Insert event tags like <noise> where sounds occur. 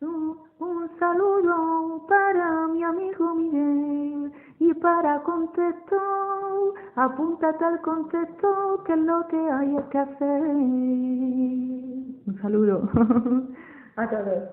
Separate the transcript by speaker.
Speaker 1: Un saludo para mi amigo Miguel y para contestar, apúntate al contexto que es lo que hay que hacer. Un saludo <laughs> a todos.